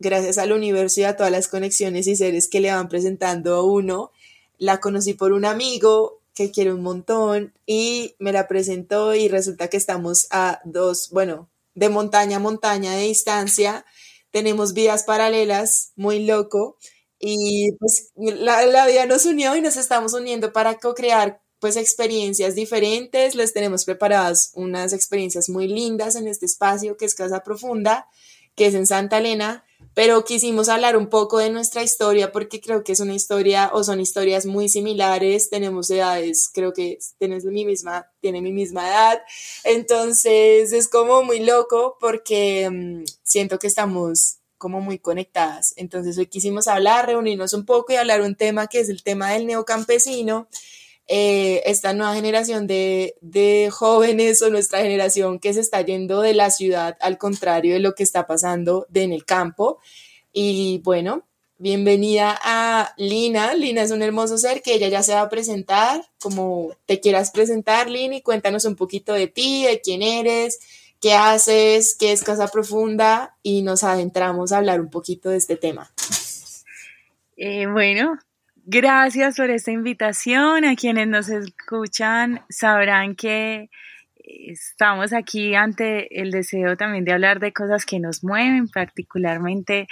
gracias al universo y a todas las conexiones y seres que le van presentando a uno, la conocí por un amigo que quiere un montón y me la presentó y resulta que estamos a dos, bueno, de montaña a montaña de distancia, tenemos vidas paralelas, muy loco, y pues la, la vida nos unió y nos estamos uniendo para co-crear pues experiencias diferentes, les tenemos preparadas unas experiencias muy lindas en este espacio que es Casa Profunda, que es en Santa Elena, pero quisimos hablar un poco de nuestra historia porque creo que es una historia o son historias muy similares, tenemos edades, creo que tienes mi misma, tiene mi misma edad, entonces es como muy loco porque mm, siento que estamos como muy conectadas. Entonces hoy quisimos hablar, reunirnos un poco y hablar un tema que es el tema del neocampesino eh, esta nueva generación de, de, jóvenes o nuestra generación que se está yendo de la ciudad al contrario de lo que está pasando en el campo. Y bueno, bienvenida a Lina. Lina es un hermoso ser que ella ya se va a presentar, como te quieras presentar, Lina, y cuéntanos un poquito de ti, de quién eres, qué haces, qué es Casa Profunda, y nos adentramos a hablar un poquito de este tema. Eh, bueno, Gracias por esta invitación. A quienes nos escuchan sabrán que estamos aquí ante el deseo también de hablar de cosas que nos mueven, particularmente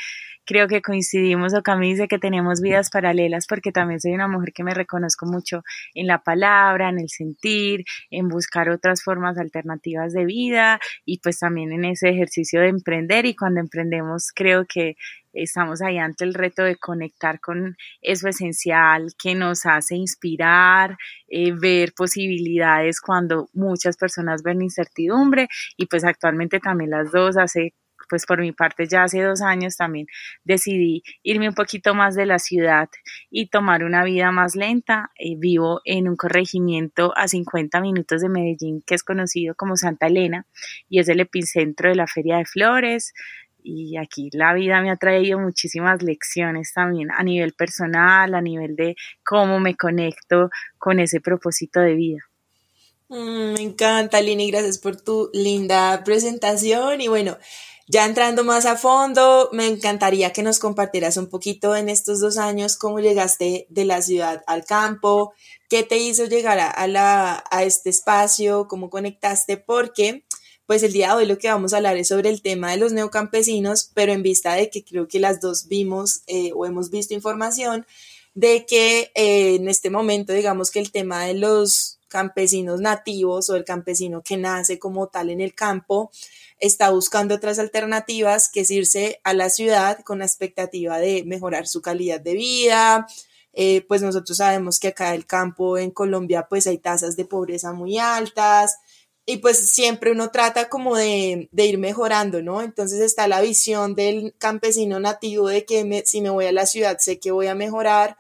creo que coincidimos o Camille dice que tenemos vidas paralelas porque también soy una mujer que me reconozco mucho en la palabra, en el sentir, en buscar otras formas alternativas de vida y pues también en ese ejercicio de emprender y cuando emprendemos creo que estamos ahí ante el reto de conectar con eso esencial que nos hace inspirar, eh, ver posibilidades cuando muchas personas ven incertidumbre y pues actualmente también las dos hace pues por mi parte ya hace dos años también decidí irme un poquito más de la ciudad y tomar una vida más lenta. Eh, vivo en un corregimiento a 50 minutos de Medellín que es conocido como Santa Elena y es el epicentro de la Feria de Flores y aquí la vida me ha traído muchísimas lecciones también a nivel personal, a nivel de cómo me conecto con ese propósito de vida. Mm, me encanta, Lini, gracias por tu linda presentación y bueno, ya entrando más a fondo, me encantaría que nos compartieras un poquito en estos dos años cómo llegaste de la ciudad al campo, qué te hizo llegar a, la, a este espacio, cómo conectaste, porque pues el día de hoy lo que vamos a hablar es sobre el tema de los neocampesinos, pero en vista de que creo que las dos vimos eh, o hemos visto información de que eh, en este momento, digamos que el tema de los campesinos nativos o el campesino que nace como tal en el campo, está buscando otras alternativas que es irse a la ciudad con la expectativa de mejorar su calidad de vida. Eh, pues nosotros sabemos que acá el campo en Colombia pues hay tasas de pobreza muy altas, y pues siempre uno trata como de, ir mejorando, ¿no? Entonces está la visión del campesino nativo de que si me voy a la ciudad sé que voy a mejorar,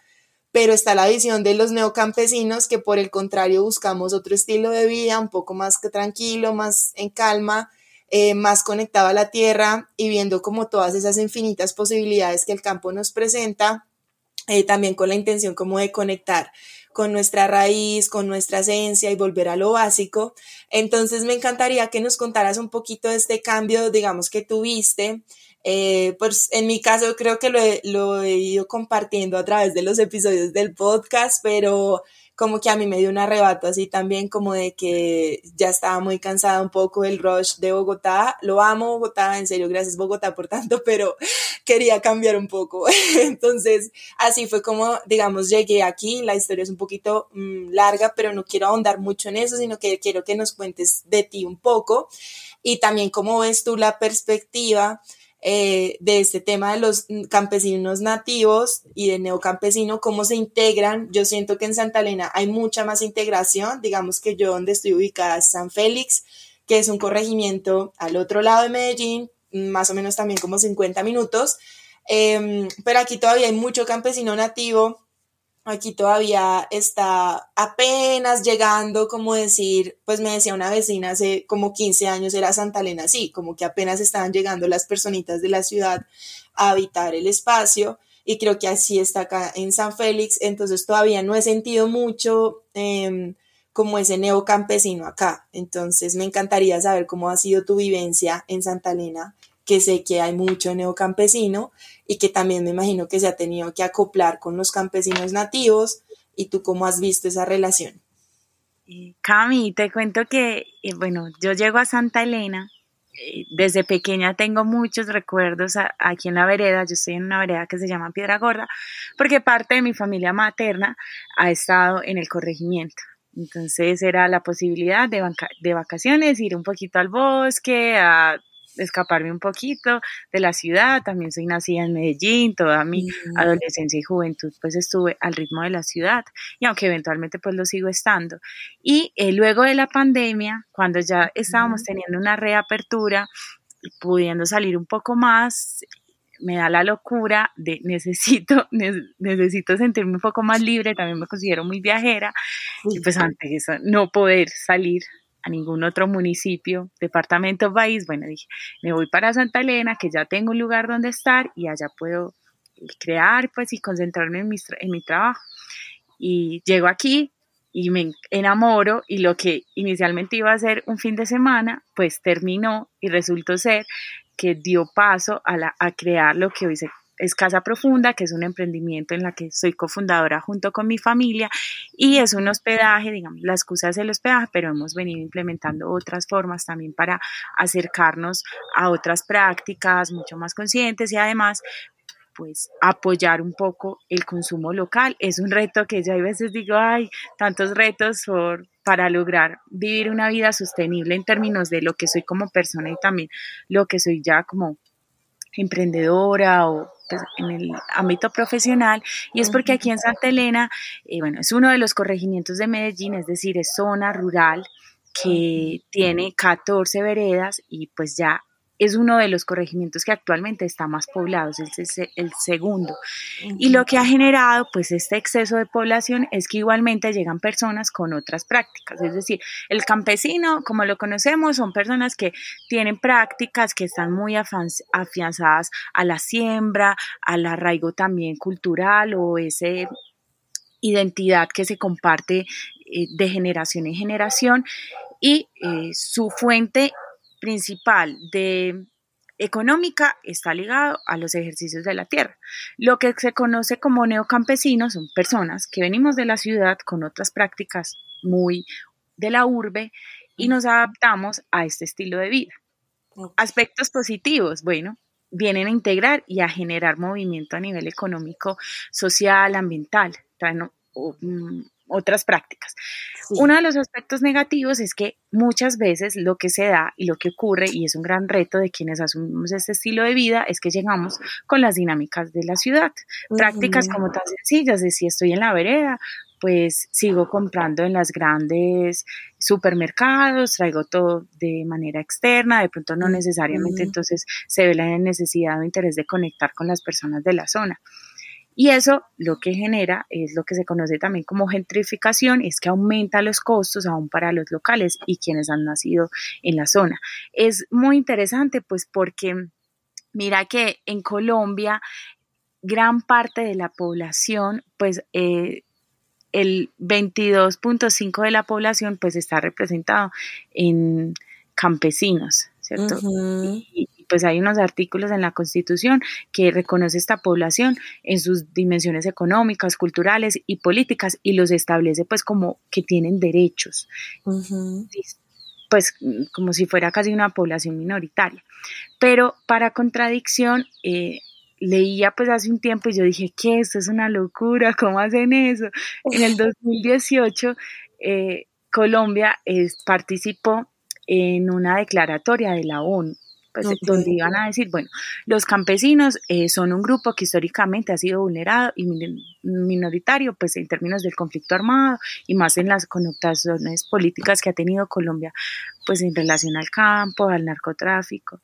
pero está la visión de los neocampesinos que por el contrario buscamos otro estilo de vida, un poco más tranquilo, más en calma, eh, más conectado a la tierra y viendo como todas esas infinitas posibilidades que el campo nos presenta, eh, también con la intención como de conectar con nuestra raíz, con nuestra esencia y volver a lo básico. Entonces me encantaría que nos contaras un poquito de este cambio, digamos, que tuviste. Eh, pues en mi caso creo que lo lo he ido compartiendo a través de los episodios del podcast, pero como que a mí me dio un arrebato así también como de que ya estaba muy cansada un poco del rush de Bogotá. Lo amo Bogotá, en serio, gracias Bogotá por tanto, pero quería cambiar un poco. Entonces, así fue como, digamos, llegué aquí. La historia es un poquito mm, larga, pero no quiero ahondar mucho en eso, sino que quiero que nos cuentes de ti un poco y también cómo ves tú la perspectiva eh, de este tema de los campesinos nativos y de neocampesino, cómo se integran. Yo siento que en Santa Elena hay mucha más integración, digamos que yo donde estoy ubicada es San Félix, que es un corregimiento al otro lado de Medellín, más o menos también como 50 minutos, em, pero aquí todavía hay mucho campesino nativo Aquí todavía está apenas llegando, como decir, pues me decía una vecina hace como 15 años era Santa Elena, sí, como que apenas estaban llegando las personitas de la ciudad a habitar el espacio y creo que así está acá en San Félix, entonces todavía no he sentido mucho em, como ese neocampesino acá, entonces me encantaría saber cómo ha sido tu vivencia en Santa Elena, que sé que hay mucho neocampesino y que también me imagino que se ha tenido que acoplar con los campesinos nativos y tú cómo has visto esa relación. Cami, te cuento que, eh, bueno, yo llego a Santa Elena, eh, desde pequeña tengo muchos recuerdos aquí en la vereda, yo estoy en una vereda que se llama Piedra Gorda, porque parte de mi familia materna ha estado en el corregimiento. Entonces era la posibilidad de, de vacaciones, ir un poquito al bosque, a escaparme un poquito de la ciudad. También soy nacida en Medellín, toda mi adolescencia y juventud pues estuve al ritmo de la ciudad y aunque eventualmente pues lo sigo estando. Y eh, luego de la pandemia, cuando ya estábamos teniendo una reapertura, pudiendo salir un poco más, me da la locura de necesito, necesito sentirme un poco más libre, también me considero muy viajera, y pues antes eso, no poder salir ningún otro municipio, departamento, país. Bueno, dije, me voy para Santa Elena, que ya tengo un lugar donde estar y allá puedo crear pues y concentrarme en mi, en mi trabajo. Y llego aquí y me enamoro y lo que inicialmente iba a ser un fin de semana, pues terminó y resultó ser que dio paso a, la, a crear lo que hoy se es Casa Profunda, que es un emprendimiento en la que soy cofundadora junto con mi familia y es un hospedaje, digamos, la excusa es el hospedaje, pero hemos venido implementando otras formas también para acercarnos a otras prácticas mucho más conscientes y además pues apoyar un poco el consumo local. Es un reto que yo a veces digo, hay tantos retos por, para lograr vivir una vida sostenible en términos de lo que soy como persona y también lo que soy ya como emprendedora o pues, en el ámbito profesional y es porque aquí en Santa Elena, eh, bueno, es uno de los corregimientos de Medellín, es decir, es zona rural que tiene 14 veredas y pues ya es uno de los corregimientos que actualmente está más poblado, es el, segundo. Y lo que ha generado pues este exceso de población es que igualmente llegan personas con otras prácticas, es decir, el campesino, como lo conocemos, son personas que tienen prácticas que están muy afianzadas a la siembra, al arraigo también cultural o ese identidad que se comparte eh, de generación en generación. Y eh, su fuente principal de económica está ligado a los ejercicios de la tierra. Lo que se conoce como neocampesinos son personas que venimos de la ciudad con otras prácticas muy de la urbe y nos adaptamos a este estilo de vida. Aspectos positivos, bueno, vienen a integrar y a generar movimiento a nivel económico, social, ambiental otras prácticas. Uno de los aspectos negativos es que muchas veces lo que se da y lo que ocurre, y es un gran reto de quienes asumimos este estilo de vida, es que llegamos con las dinámicas de la ciudad. Prácticas como tan sencillas de si estoy en la vereda, pues sigo comprando en las grandes supermercados, traigo todo de manera externa, de pronto no necesariamente entonces se ve la necesidad o interés de conectar con las personas de la zona. Y eso lo que genera es lo que se conoce también como gentrificación, es que aumenta los costos aún para los locales y quienes han nacido en la zona. Es muy interesante pues porque mira que en Colombia gran parte de la población pues eh, el 22.5 de la población pues está representado en campesinos, ¿cierto? Pues hay unos artículos en la Constitución que reconoce esta población en sus dimensiones económicas, culturales y políticas y los establece pues como que tienen derechos, pues como si fuera casi una población minoritaria. Pero para contradicción, eh, leía pues hace un tiempo y yo dije, ¿qué? Esto es una locura, ¿cómo hacen eso? En el 2018, eh, Colombia participó en una declaratoria de la ONU pues, donde iban a decir, bueno, los campesinos eh, son un grupo que históricamente ha sido vulnerado y minoritario, pues en términos del conflicto armado y más en las connotaciones políticas que ha tenido Colombia, pues en relación al campo, al narcotráfico.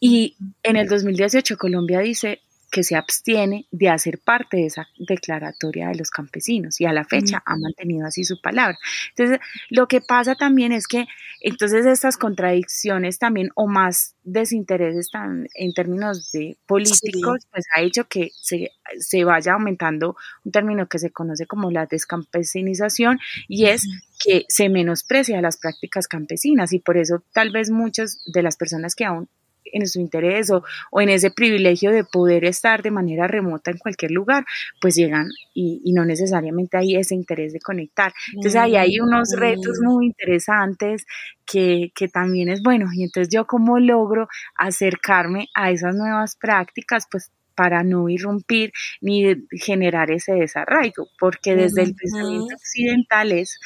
Y en el 2018 Colombia dice, que se abstiene de hacer parte de esa declaratoria de los campesinos y a la fecha ha mantenido así su palabra. Entonces, lo que pasa también es que entonces estas contradicciones también o más desintereses en términos de políticos, pues ha hecho que se, se, vaya aumentando un término que se conoce como la descampesinización y es que se menosprecia las prácticas campesinas y por eso tal vez muchas de las personas que aún en su interés o, en ese privilegio de poder estar de manera remota en cualquier lugar, pues llegan y, no necesariamente hay ese interés de conectar. Entonces ahí hay unos retos muy interesantes que, que también es bueno. Y entonces yo como logro acercarme a esas nuevas prácticas, pues para no irrumpir ni generar ese desarraigo, porque desde el pensamiento occidental es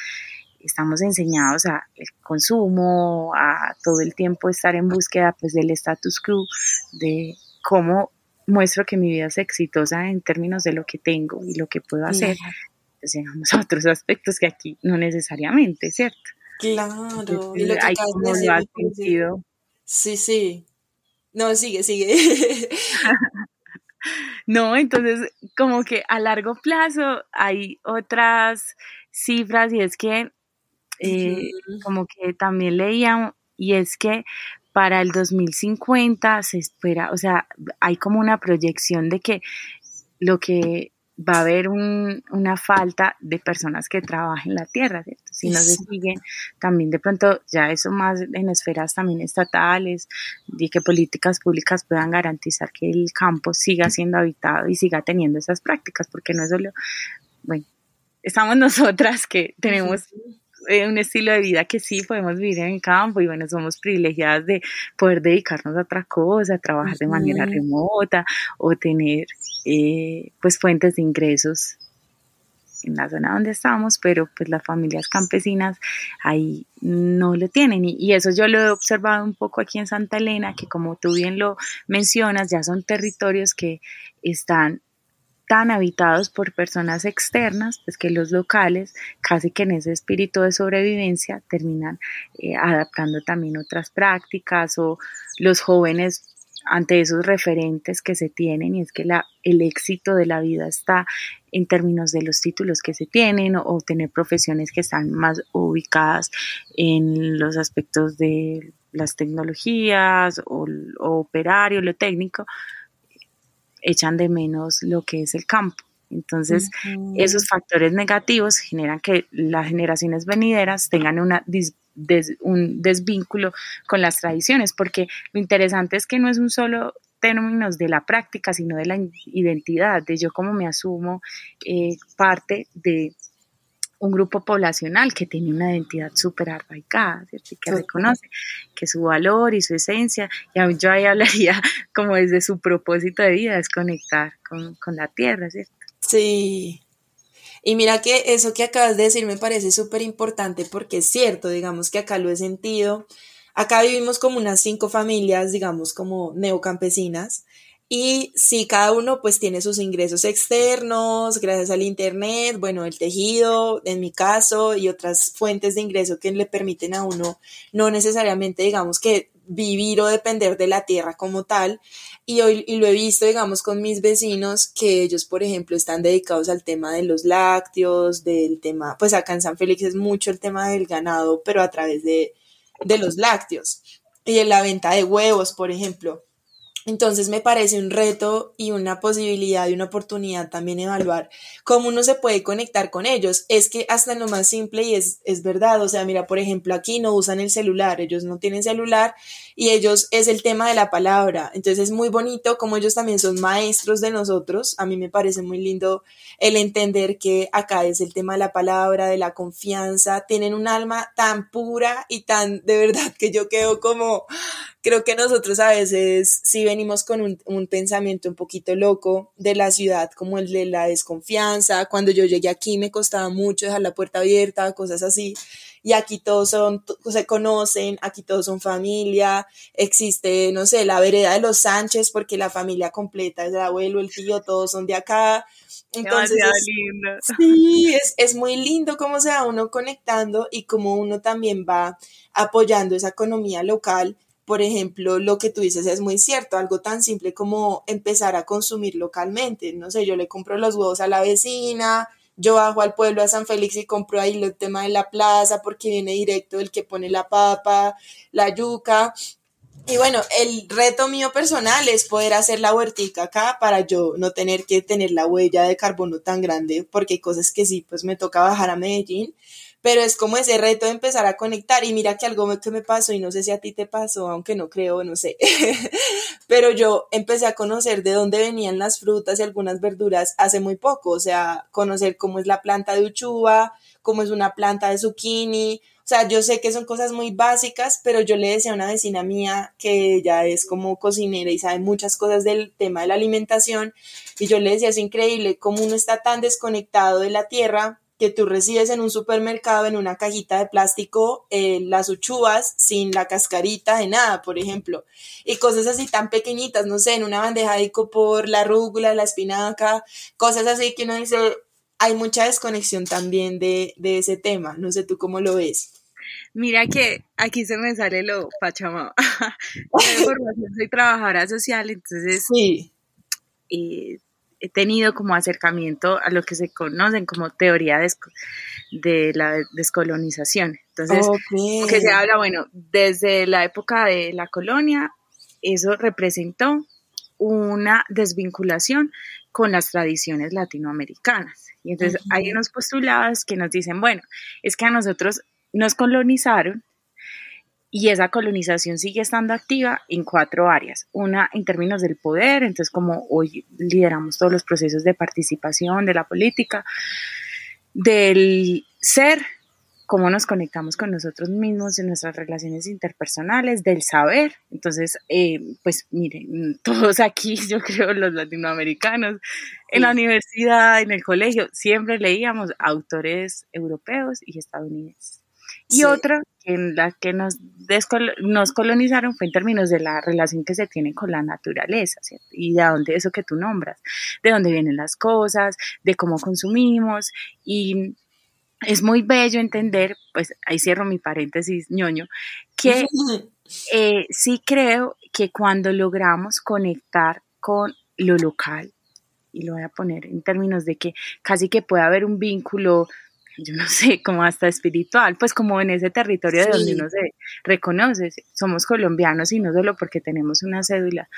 estamos enseñados a el consumo, a todo el tiempo estar en búsqueda pues del status quo, de cómo muestro que mi vida es exitosa en términos de lo que tengo y lo que puedo hacer. Pues llegamos a otros aspectos que aquí no necesariamente, ¿cierto? Claro, y lo que hay como lo sentido. Sí, sí. No, sigue, sigue. no, entonces como que a largo plazo hay otras cifras y es que eh, como que también leía, y es que para el 2050 se espera, o sea, hay como una proyección de que lo que va a haber una falta de personas que trabajen la tierra, ¿cierto? Si no se siguen, también de pronto ya eso más en esferas también estatales, de que políticas públicas puedan garantizar que el campo siga siendo habitado y siga teniendo esas prácticas, porque no es solo, bueno, estamos nosotras que tenemos eh, un estilo de vida que sí podemos vivir en el campo y bueno, somos privilegiadas de poder dedicarnos a otra cosa, trabajar de manera remota o tener eh, pues fuentes de ingresos en la zona donde estamos, pero pues las familias campesinas ahí no lo tienen. Y, y, eso yo lo he observado un poco aquí en Santa Elena, que como tú bien lo mencionas, ya son territorios que están tan habitados por personas externas, pues que los locales, casi que en ese espíritu de sobrevivencia, terminan eh, adaptando también otras prácticas o los jóvenes ante esos referentes que se tienen y es que el éxito de la vida está en términos de los títulos que se tienen o, tener profesiones que están más ubicadas en los aspectos de las tecnologías o operario, lo técnico, echan de menos lo que es el campo. Entonces, esos factores negativos generan que las generaciones venideras tengan una un desvínculo con las tradiciones, porque lo interesante es que no es un solo términos de la práctica, sino de la identidad, de yo como me asumo eh, parte de un grupo poblacional que tiene una identidad súper arraigada, que reconoce que su valor y su esencia, y yo ahí hablaría como desde su propósito de vida, es conectar con, con la tierra, ¿cierto? Sí. Y mira que eso que acabas de decir me parece súper importante porque es cierto, digamos que acá lo he sentido. Acá vivimos como unas cinco familias, digamos, como neocampesinas, y si cada uno pues tiene sus ingresos externos, gracias al Internet, bueno, el tejido, en mi caso, y otras fuentes de ingreso que le permiten a uno no necesariamente, digamos, que vivir o depender de la tierra como tal. Y hoy y lo he visto, digamos, con mis vecinos que ellos, por ejemplo, están dedicados al tema de los lácteos, del tema, pues acá en San Félix es mucho el tema del ganado, pero a través de, de los lácteos y en la venta de huevos, por ejemplo. Entonces me parece un reto y una posibilidad y una oportunidad también evaluar cómo uno se puede conectar con ellos. Es que hasta lo más simple y es, es verdad, o sea, mira, por ejemplo, aquí no usan el celular, ellos no tienen celular y ellos es el tema de la palabra. Entonces es muy bonito como ellos también son maestros de nosotros. A mí me parece muy lindo el entender que acá es el tema de la palabra, de la confianza. Tienen un alma tan pura y tan de verdad que yo quedo como creo que nosotros a veces sí venimos con un, pensamiento un poquito loco de la ciudad, como el de la desconfianza. Cuando yo llegué aquí me costaba mucho dejar la puerta abierta, cosas así. Y aquí todos son, se conocen, aquí todos son familia, existe, no sé, la vereda de los Sánchez, porque la familia completa es el abuelo, el tío, todos son de acá. Entonces, es, sí, es, es muy lindo cómo se va uno conectando y cómo uno también va apoyando esa economía local por ejemplo, lo que tú dices es muy cierto, algo tan simple como empezar a consumir localmente. No sé, yo le compro los huevos a la vecina, yo bajo al pueblo a San Félix y compro ahí el tema de la plaza porque viene directo el que pone la papa, la yuca. Y bueno, el reto mío personal es poder hacer la huertica acá para yo no tener que tener la huella de carbono tan grande, porque hay cosas que sí, pues me toca bajar a Medellín, pero es como ese reto de empezar a conectar y mira que algo que me pasó y no sé si a ti te pasó, aunque no creo, no sé, pero yo empecé a conocer de dónde venían las frutas y algunas verduras hace muy poco, o sea, conocer cómo es la planta de uchuva, cómo es una planta de zucchini, o sea, yo sé que son cosas muy básicas, pero yo le decía a una vecina mía que ella es como cocinera y sabe muchas cosas del tema de la alimentación, y yo le decía, es increíble cómo uno está tan desconectado de la tierra que tú recibes en un supermercado en una cajita de plástico eh, las uchuvas sin la cascarita de nada, por ejemplo, y cosas así tan pequeñitas, no sé, en una bandeja de por la rúgula, la espinaca, cosas así que uno dice, hay mucha desconexión también de, de ese tema, no sé tú cómo lo ves. Mira que aquí se me sale lo pachamama. soy trabajadora social, entonces sí. Eh, he tenido como acercamiento a lo que se conocen como teoría de, la descolonización. Entonces, que se habla, bueno, desde la época de la colonia, eso representó una desvinculación con las tradiciones latinoamericanas. Y entonces hay unos postulados que nos dicen, bueno, es que a nosotros nos colonizaron y esa colonización sigue estando activa en cuatro áreas. Una en términos del poder, entonces como hoy lideramos todos los procesos de participación de la política, del ser, cómo nos conectamos con nosotros mismos en nuestras relaciones interpersonales, del saber. Entonces, eh, pues miren, todos aquí, yo creo los latinoamericanos, en la universidad, en el colegio, siempre leíamos autores europeos y estadounidenses. Y otra en la que nos, nos colonizaron fue en términos de la relación que se tiene con la naturaleza, ¿cierto? Y de dónde eso que tú nombras, de dónde vienen las cosas, de cómo consumimos y es muy bello entender, pues ahí cierro mi paréntesis ñoño, que eh, sí creo que cuando logramos conectar con lo local, y lo voy a poner en términos de que casi que puede haber un vínculo yo no sé, como hasta espiritual, pues como en ese territorio de donde uno se reconoce, somos colombianos y no solo porque tenemos una cédula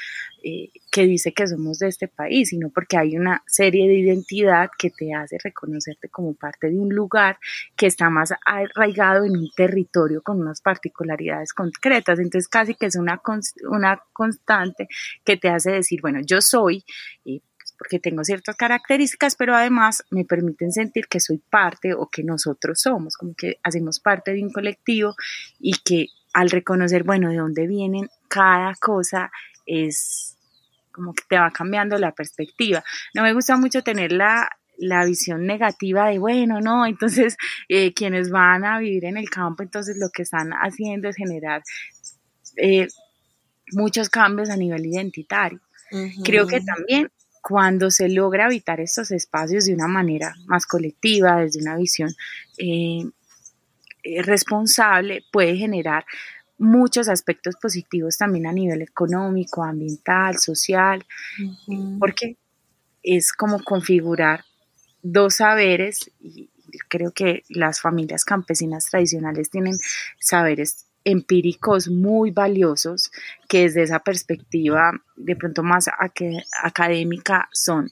eh, que dice que somos de este país, sino porque hay una serie de identidad que te hace reconocerte como parte de un lugar que está más arraigado en un territorio con unas particularidades concretas, entonces casi que es una, una constante que te hace decir, bueno, yo soy... Eh, porque tengo ciertas características, pero además me permiten sentir que soy parte o que nosotros somos, como que hacemos parte de un colectivo y que al reconocer, bueno, de dónde vienen cada cosa es como que te va cambiando la perspectiva. No me gusta mucho tener la, visión negativa de, bueno, no, entonces eh, quienes van a vivir en el campo, entonces lo que están haciendo es generar eh, muchos cambios a nivel identitario. Creo que también cuando se logra habitar estos espacios de una manera más colectiva, desde una visión eh, eh, responsable, puede generar muchos aspectos positivos también a nivel económico, ambiental, social, porque es como configurar dos saberes y creo que las familias campesinas tradicionales tienen saberes empíricos muy valiosos que desde esa perspectiva de pronto más académica son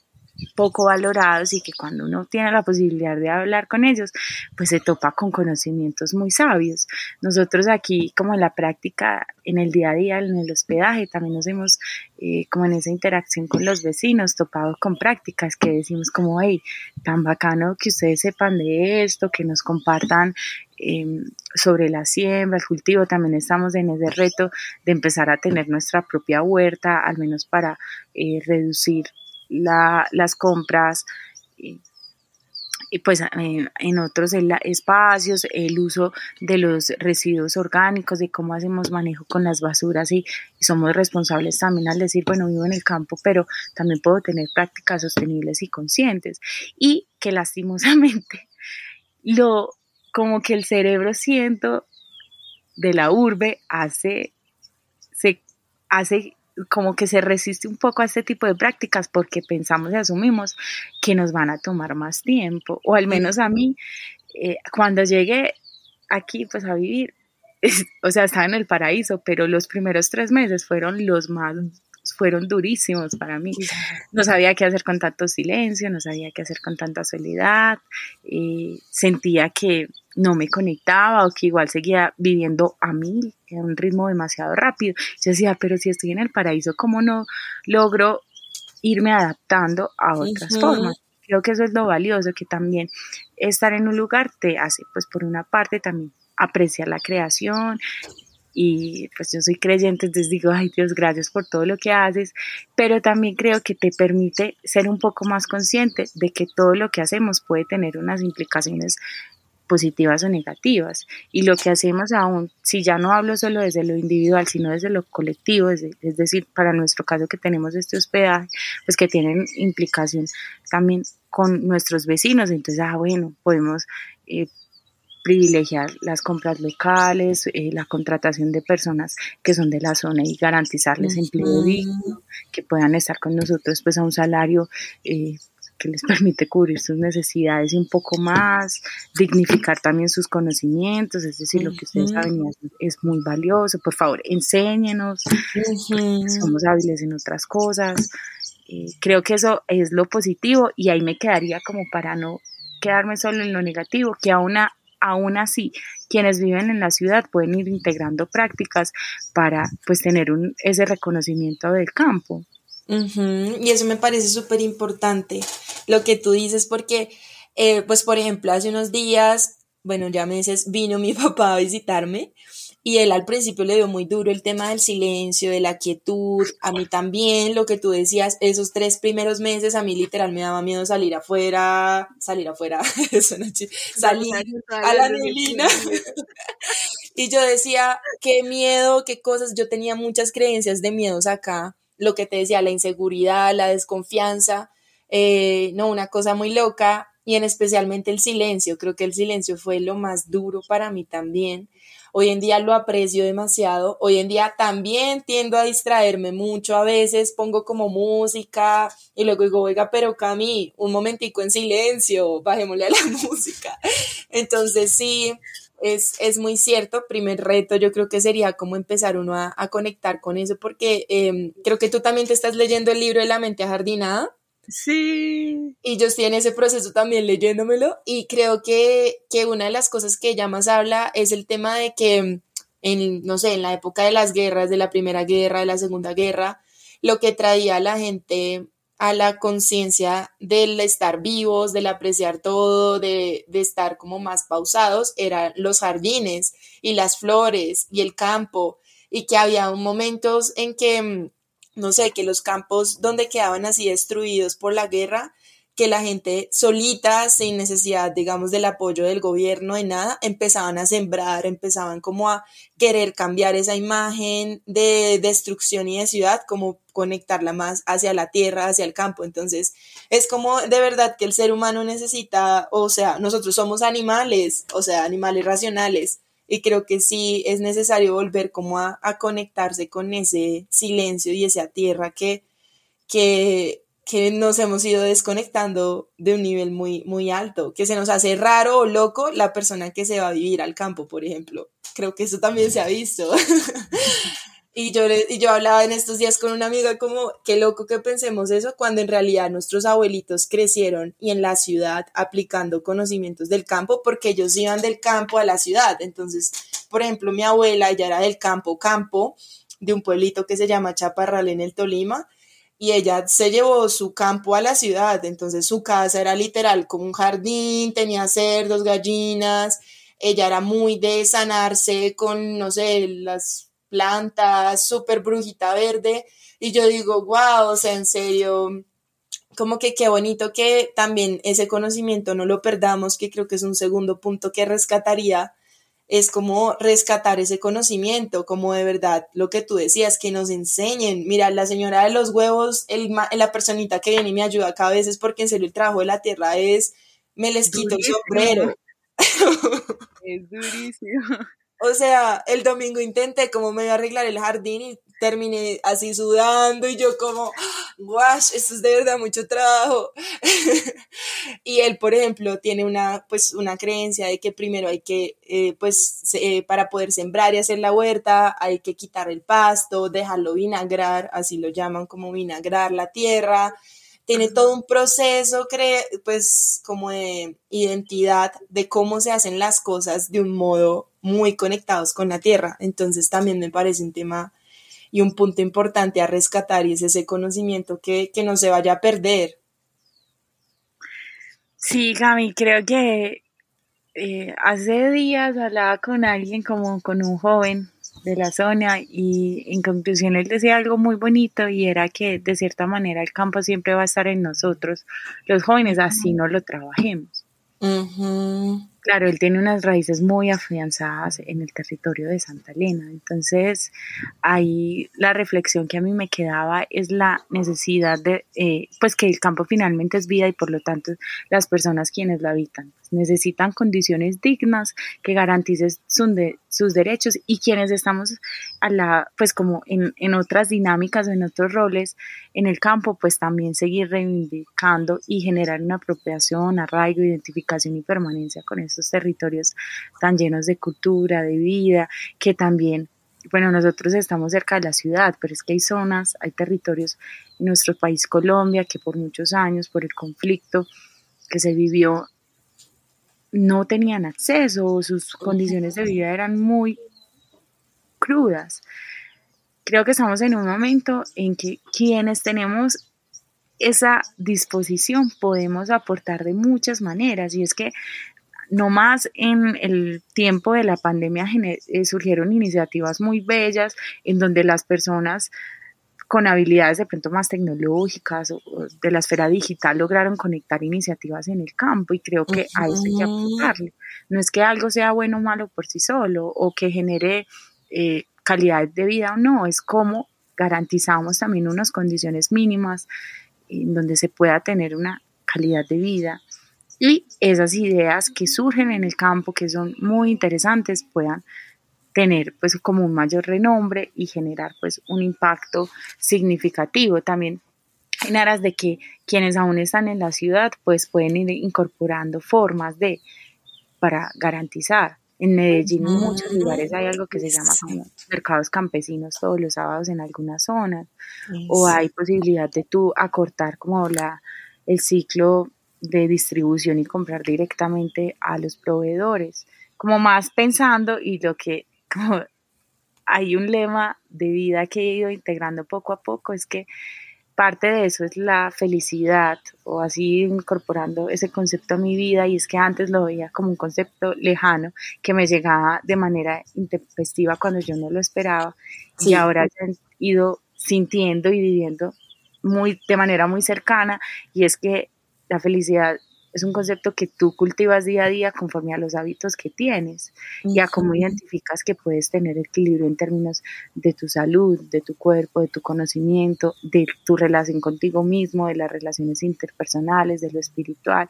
poco valorados y que cuando uno tiene la posibilidad de hablar con ellos, pues se topa con conocimientos muy sabios. Nosotros aquí, como en la práctica, en el día a día, en el hospedaje, también nos hemos, eh, como en esa interacción con los vecinos, topado con prácticas que decimos como, hey, tan bacano que ustedes sepan de esto, que nos compartan em, sobre la siembra, el cultivo, también estamos en ese reto de empezar a tener nuestra propia huerta, al menos para eh, reducir las compras. y pues en otros espacios, el uso de los residuos orgánicos, de cómo hacemos manejo con las basuras y, somos responsables también al decir, bueno, vivo en el campo, pero también puedo tener prácticas sostenibles y conscientes. Y que lastimosamente lo como que el cerebro siento de la urbe hace hace como que se resiste un poco a este tipo de prácticas porque pensamos y asumimos que nos van a tomar más tiempo, o al menos a mí, eh, cuando llegué aquí pues a vivir, o sea, estaba en el paraíso, pero los primeros tres meses fueron los más fueron durísimos para mí. No sabía qué hacer con tanto silencio, no sabía qué hacer con tanta soledad, eh, sentía que no me conectaba o que igual seguía viviendo a mil, en un ritmo demasiado rápido. Yo decía, pero si estoy en el paraíso, ¿cómo no logro irme adaptando a otras formas? Creo que eso es lo valioso, que también estar en un lugar te hace, pues por una parte también apreciar la creación, y pues yo soy creyente, entonces digo, ay Dios, gracias por todo lo que haces, pero también creo que te permite ser un poco más consciente de que todo lo que hacemos puede tener unas implicaciones positivas o negativas. Y lo que hacemos aún, si ya no hablo solo desde lo individual, sino desde lo colectivo, es, decir, para nuestro caso que tenemos este hospedaje, pues que tienen implicación también con nuestros vecinos. Entonces, ah, bueno, podemos eh, privilegiar las compras locales, eh, la contratación de personas que son de la zona y garantizarles empleo digno, que puedan estar con nosotros pues a un salario eh, que les permite cubrir sus necesidades y un poco más, dignificar también sus conocimientos, es decir, lo que ustedes saben es, muy valioso, por favor, enséñenos, somos hábiles en otras cosas. Eh, creo que eso es lo positivo y ahí me quedaría como para no quedarme solo en lo negativo, que aún aún así quienes viven en la ciudad pueden ir integrando prácticas para pues tener un, ese reconocimiento del campo. Y eso me parece súper importante lo que tú dices porque eh, pues por ejemplo hace unos días, bueno ya me dices, vino mi papá a visitarme y él al principio le dio muy duro el tema del silencio, de la quietud, a mí también, lo que tú decías, esos tres primeros meses a mí literal me daba miedo salir afuera, salir afuera, salir a la neblina. y yo decía, qué miedo, qué cosas, yo tenía muchas creencias de miedos acá, lo que te decía, la inseguridad, la desconfianza, eh, no, una cosa muy loca, y en especialmente el silencio, creo que el silencio fue lo más duro para mí también Hoy en día lo aprecio demasiado. Hoy en día también tiendo a distraerme mucho. A veces pongo como música y luego digo, oiga, pero Cami, un momentico en silencio, bajémosle a la música. Entonces sí, es, es, muy cierto. Primer reto yo creo que sería como empezar uno a, conectar con eso porque em, creo que tú también te estás leyendo el libro de la mente ajardinada. Sí. Y yo estoy en ese proceso también leyéndomelo y creo que, que una de las cosas que ella más habla es el tema de que en, no sé, en la época de las guerras, de la Primera Guerra, de la Segunda Guerra, lo que traía a la gente a la conciencia del estar vivos, del apreciar todo, de, de, estar como más pausados, eran los jardines y las flores y el campo, y que había momentos en que no sé, que los campos donde quedaban así destruidos por la guerra, que la gente solita, sin necesidad, digamos, del apoyo del gobierno, de nada, empezaban a sembrar, empezaban como a querer cambiar esa imagen de destrucción y de ciudad, como conectarla más hacia la tierra, hacia el campo. Entonces, es como de verdad que el ser humano necesita, o sea, nosotros somos animales, o sea, animales racionales, y creo que sí es necesario volver como a, conectarse con ese silencio y esa tierra que, que, que nos hemos ido desconectando de un nivel muy, muy alto, que se nos hace raro o loco la persona que se va a vivir al campo, por ejemplo. Creo que eso también se ha visto. Y yo, y yo hablaba en estos días con una amiga como, qué loco que pensemos eso cuando en realidad nuestros abuelitos crecieron y en la ciudad aplicando conocimientos del campo porque ellos iban del campo a la ciudad. Entonces, por ejemplo, mi abuela, ella era del campo, campo, de un pueblito que se llama Chaparral en el Tolima, y ella se llevó su campo a la ciudad. Entonces, su casa era literal como un jardín, tenía cerdos, gallinas. Ella era muy de sanarse con, no sé, las planta, súper brujita verde. Y yo digo, wow, o sea, en serio, como que qué bonito que también ese conocimiento no lo perdamos, que creo que es un segundo punto que rescataría, es como rescatar ese conocimiento, como de verdad lo que tú decías, que nos enseñen. Mira, la señora de los huevos, el, la personita que viene y me ayuda cada vez es porque en serio el trabajo de la tierra es, me les quito el sombrero. Es durísimo. O sea, el domingo intenté como me arreglar el jardín y terminé así sudando y yo como, guash, esto es de verdad mucho trabajo. y él, por ejemplo, tiene una, pues, una creencia de que primero hay que, eh, pues, eh, para poder sembrar y hacer la huerta, hay que quitar el pasto, dejarlo vinagrar, así lo llaman como vinagrar la tierra. Tiene todo un proceso, pues, como de identidad de cómo se hacen las cosas de un modo muy conectados con la tierra. Entonces también me parece un tema y un punto importante a rescatar y es ese conocimiento que, no se vaya a perder. Sí, Cami, creo que eh, hace días hablaba con alguien como con un joven de la zona y en conclusión él decía algo muy bonito y era que de cierta manera el campo siempre va a estar en nosotros, los jóvenes, así no lo trabajemos. Claro, él tiene unas raíces muy afianzadas en el territorio de Santa Elena. Entonces, ahí la reflexión que a mí me quedaba es la necesidad de, eh, pues que el campo finalmente es vida y por lo tanto las personas quienes lo habitan necesitan condiciones dignas que garanticen sus derechos. Y quienes estamos a la, pues como en, en otras dinámicas o en otros roles en el campo, pues también seguir reivindicando y generar una apropiación, arraigo, identificación y permanencia con estos territorios tan llenos de cultura, de vida, que también bueno, nosotros estamos cerca de la ciudad, pero es que hay zonas, hay territorios en nuestro país Colombia que por muchos años, por el conflicto que se vivió no tenían acceso, sus condiciones de vida eran muy crudas. Creo que estamos en un momento en que quienes tenemos esa disposición podemos aportar de muchas maneras y es que no más en el tiempo de la pandemia eh, surgieron iniciativas muy bellas en donde las personas con habilidades de pronto más tecnológicas o, de la esfera digital lograron conectar iniciativas en el campo y creo que a eso hay que apuntarle. No es que algo sea bueno o malo por sí solo o que genere eh, calidad de vida o no, es como garantizamos también unas condiciones mínimas en donde se pueda tener una calidad de vida y esas ideas que surgen en el campo, que son muy interesantes, puedan tener pues como un mayor renombre y generar pues un impacto significativo. También en aras de que quienes aún están en la ciudad pues pueden ir incorporando formas de para garantizar. En Medellín en muchos lugares hay algo que se llama como mercados campesinos todos los sábados en algunas zonas o hay posibilidad de tú acortar como la el ciclo de distribución y comprar directamente a los proveedores. Como más pensando y lo que hay un lema de vida que he ido integrando poco a poco, es que parte de eso es la felicidad o así incorporando ese concepto a mi vida y es que antes lo veía como un concepto lejano que me llegaba de manera intempestiva cuando yo no lo esperaba y ahora he ido sintiendo y viviendo muy de manera muy cercana y es que la felicidad es un concepto que tú cultivas día a día conforme a los hábitos que tienes y a cómo identificas que puedes tener equilibrio en términos de tu salud, de tu cuerpo, de tu conocimiento, de tu relación contigo mismo, de las relaciones interpersonales, de lo espiritual.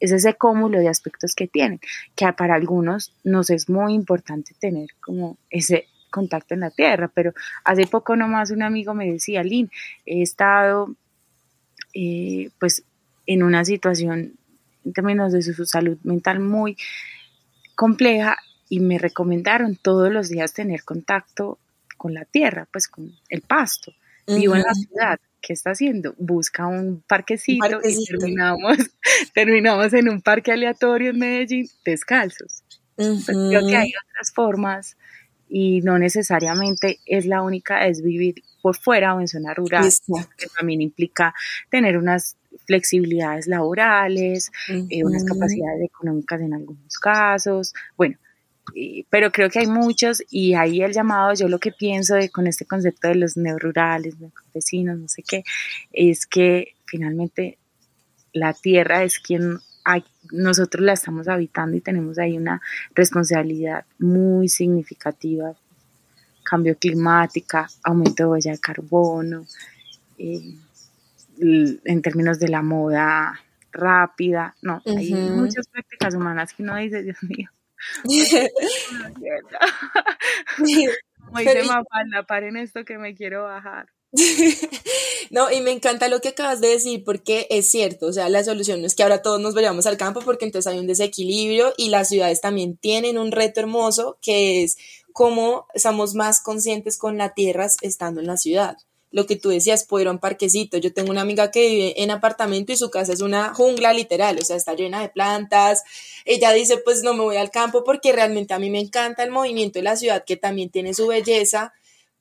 Es ese cúmulo de aspectos que tienen, que para algunos nos es muy importante tener como ese contacto en la tierra, pero hace poco nomás un amigo me decía, Lynn, he estado eh, pues en una situación en términos de su, salud mental muy compleja y me recomendaron todos los días tener contacto con la tierra, pues con el pasto. Vivo en la ciudad, ¿qué está haciendo? Busca un parquecito, y terminamos, terminamos en un parque aleatorio en Medellín descalzos. Pues creo que hay otras formas y no necesariamente es la única, es vivir por fuera o en zona rural, que también implica tener unas flexibilidades laborales, eh, unas capacidades económicas en algunos casos, bueno, pero creo que hay muchos y ahí el llamado, yo lo que pienso de, con este concepto de los neorurales, los campesinos, no sé qué, es que finalmente la tierra es quien nosotros la estamos habitando y tenemos ahí una responsabilidad muy significativa, cambio climático, aumento de huella de carbono, eh, en términos de la moda rápida, no, hay muchas prácticas humanas que uno dice, Dios mío. Como dice Mafalda, paren esto que me quiero bajar. no, y me encanta lo que acabas de decir porque es cierto, o sea, la solución no es que ahora todos nos vayamos al campo porque entonces hay un desequilibrio y las ciudades también tienen un reto hermoso que es cómo estamos más conscientes con la tierra estando en la ciudad. Lo que tú decías, poder ir un parquecito. Yo tengo una amiga que vive en apartamento y su casa es una jungla literal, o sea, está llena de plantas. Ella dice, pues no me voy al campo porque realmente a mí me encanta el movimiento de la ciudad que también tiene su belleza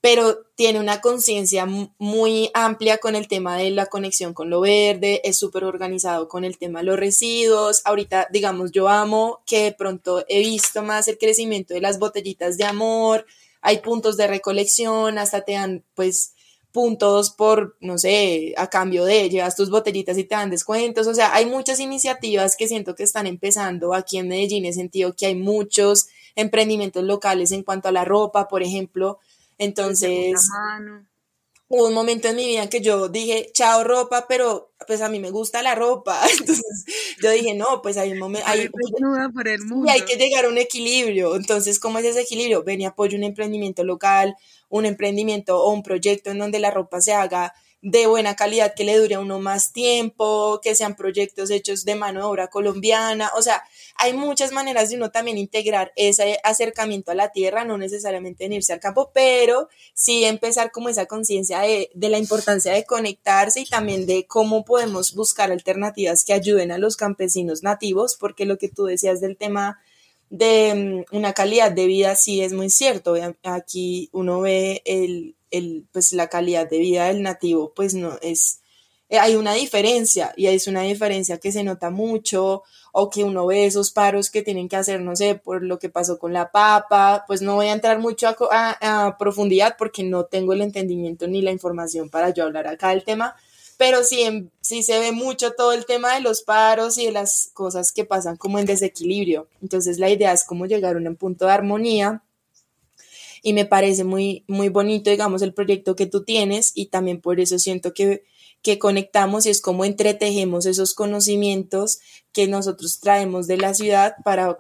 pero tiene una conciencia muy amplia con el tema de la conexión con lo verde, es súper organizado con el tema de los residuos. Ahorita, digamos, yo amo que de pronto he visto más el crecimiento de las botellitas de amor, hay puntos de recolección, hasta te dan pues puntos por, no sé, a cambio de llevas tus botellitas y te dan descuentos. O sea, hay muchas iniciativas que siento que están empezando aquí en Medellín, en sentido que hay muchos emprendimientos locales en cuanto a la ropa, por ejemplo entonces, hubo un momento en mi vida en que yo dije, chao ropa, pero pues a mí me gusta la ropa. Entonces, yo dije, no, pues hay un momento... Hay, por el mundo. Y hay que llegar a un equilibrio. Entonces, ¿cómo es ese equilibrio? Ven y apoyo un emprendimiento local, un emprendimiento o un proyecto en donde la ropa se haga de buena calidad, que le dure a uno más tiempo, que sean proyectos hechos de mano de obra colombiana. O sea, hay muchas maneras de uno también integrar ese acercamiento a la tierra, no necesariamente en irse al campo, pero sí empezar como esa conciencia de, de la importancia de conectarse y también de cómo podemos buscar alternativas que ayuden a los campesinos nativos, porque lo que tú decías del tema de mm, una calidad de vida sí es muy cierto. Aquí uno ve el, el, pues la calidad de vida del nativo, pues no es, eh, hay una diferencia y es una diferencia que se nota mucho o que uno ve esos paros que tienen que hacer, no sé, por lo que pasó con la papa, pues no voy a entrar mucho a, profundidad porque no tengo el entendimiento ni la información para yo hablar acá del tema, pero sí, sí se ve mucho todo el tema de los paros y de las cosas que pasan como en desequilibrio. Entonces la idea es como llegar a un punto de armonía y me parece muy, muy bonito, digamos, el proyecto que tú tienes y también por eso siento que, que conectamos y es como entretejemos esos conocimientos que nosotros traemos de la ciudad para,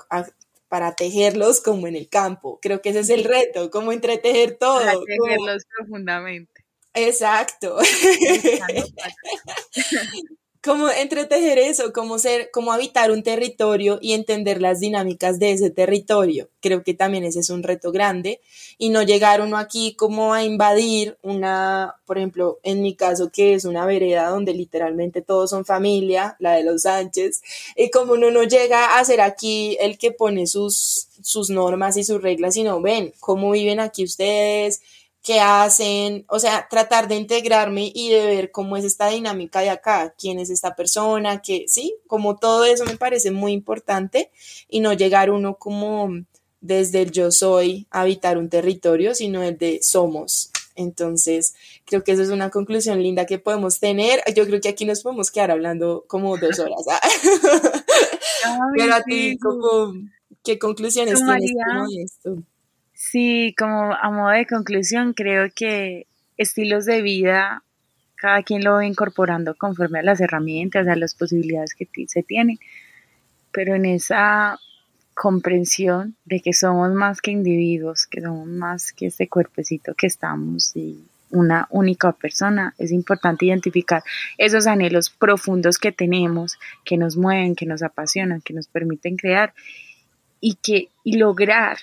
para tejerlos como en el campo. Creo que ese es el reto, como entretejer todo. Para tejerlos profundamente. Exacto. cómo entretejer eso, cómo ser, cómo habitar un territorio y entender las dinámicas de ese territorio. Creo que también ese es un reto grande y no llegar uno aquí como a invadir una, por ejemplo, en mi caso que es una vereda donde literalmente todos son familia, la de los Sánchez, y como uno no llega a ser aquí el que pone sus, sus normas y sus reglas, sino ven cómo viven aquí ustedes, qué hacen, o sea, tratar de integrarme y de ver cómo es esta dinámica de acá, quién es esta persona, que sí, como todo eso me parece muy importante y no llegar uno como desde el yo soy a habitar un territorio, sino el de somos. Entonces, creo que eso es una conclusión linda que podemos tener. Yo creo que aquí nos podemos quedar hablando como dos horas. ¿ah? Pero a ti, ¿qué conclusiones tienes de esto? Sí, como a modo de conclusión, creo que estilos de vida, cada quien lo va incorporando conforme a las herramientas, a las posibilidades que se tienen, pero en esa comprensión de que somos más que individuos, que somos más que este cuerpecito que estamos y una única persona, es importante identificar esos anhelos profundos que tenemos, que nos mueven, que nos apasionan, que nos permiten crear y que y lograr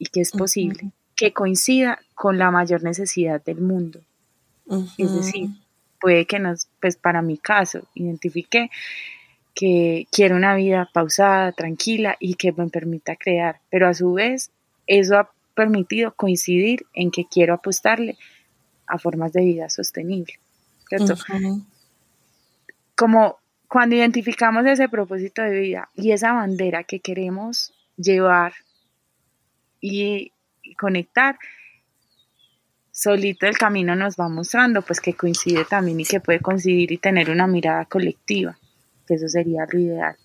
y que es posible que coincida con la mayor necesidad del mundo. Es decir, puede que nos, pues para mi caso, identifique que quiero una vida pausada, tranquila y que me permita crear, pero a su vez eso ha permitido coincidir en que quiero apostarle a formas de vida sostenible. ¿cierto? Como cuando identificamos ese propósito de vida y esa bandera que queremos llevar y, conectar, solito el camino nos va mostrando, pues que coincide también y que puede coincidir y tener una mirada colectiva, que eso sería lo ideal.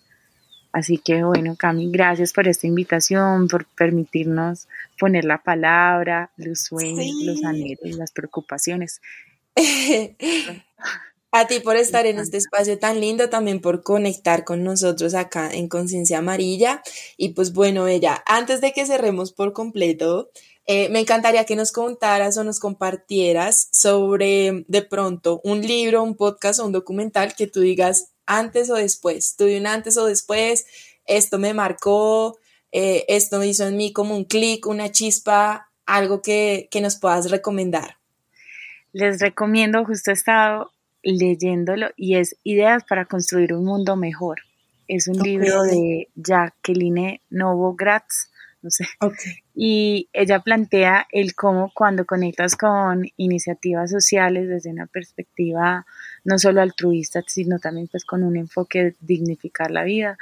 Así que bueno, Cami, gracias por esta invitación, por permitirnos poner la palabra, los sueños, los anhelos, las preocupaciones. A ti por estar en este espacio tan lindo, también por conectar con nosotros acá en Conciencia Amarilla. Y pues bueno, ella, antes de que cerremos por completo, eh, me encantaría que nos contaras o nos compartieras sobre de pronto un libro, un podcast o un documental que tú digas antes o después. Tuve un antes o después, esto me marcó, eh, esto hizo en mí como un clic, una chispa, algo que, que nos puedas recomendar. Les recomiendo, justo he estado leyéndolo y es Ideas para construir un mundo mejor. Es un libro de Jacqueline Novogratz, no sé. Y ella plantea el cómo cuando conectas con iniciativas sociales desde una perspectiva no solo altruista, sino también pues con un enfoque de dignificar la vida,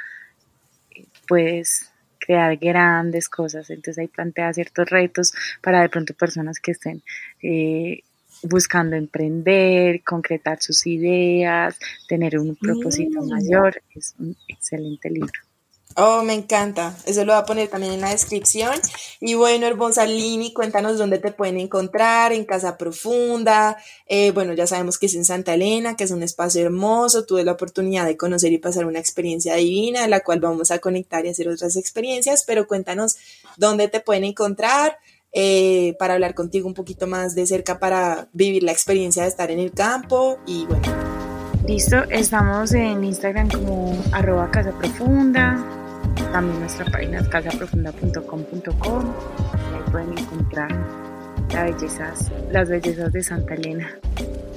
puedes crear grandes cosas. Entonces ahí plantea ciertos retos para de pronto personas que estén eh, buscando emprender, concretar sus ideas, tener un propósito mm. mayor. Es un excelente libro. Oh, me encanta. Eso lo voy a poner también en la descripción. Y bueno, Lini, cuéntanos dónde te pueden encontrar, en Casa Profunda. Eh, bueno, ya sabemos que es en Santa Elena, que es un espacio hermoso. Tuve la oportunidad de conocer y pasar una experiencia divina, de la cual vamos a conectar y hacer otras experiencias. Pero cuéntanos dónde te pueden encontrar eh, para hablar contigo un poquito más de cerca, para vivir la experiencia de estar en el campo. Y bueno. Listo, estamos en Instagram como arroba casa profunda, también nuestra página es casaprofunda.com.com. Ahí pueden encontrar las bellezas, las bellezas de Santa Elena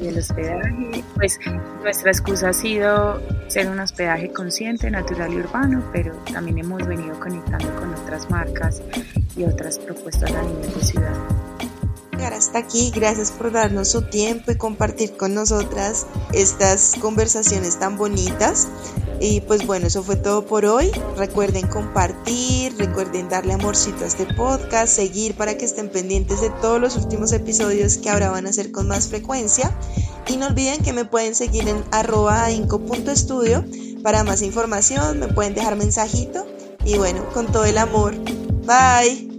y el hospedaje. Pues nuestra excusa ha sido ser un hospedaje consciente, natural y urbano, pero también hemos venido conectando con otras marcas y otras propuestas a nivel de ciudad. Hasta aquí, gracias por darnos su tiempo y compartir con nosotras estas conversaciones tan bonitas. Y pues bueno, eso fue todo por hoy. Recuerden compartir, recuerden darle amorcito a este podcast, seguir para que estén pendientes de todos los últimos episodios que ahora van a ser con más frecuencia. Y no olviden que me pueden seguir en arroba inco.estudio para más información, me pueden dejar mensajito. Y bueno, con todo el amor. Bye.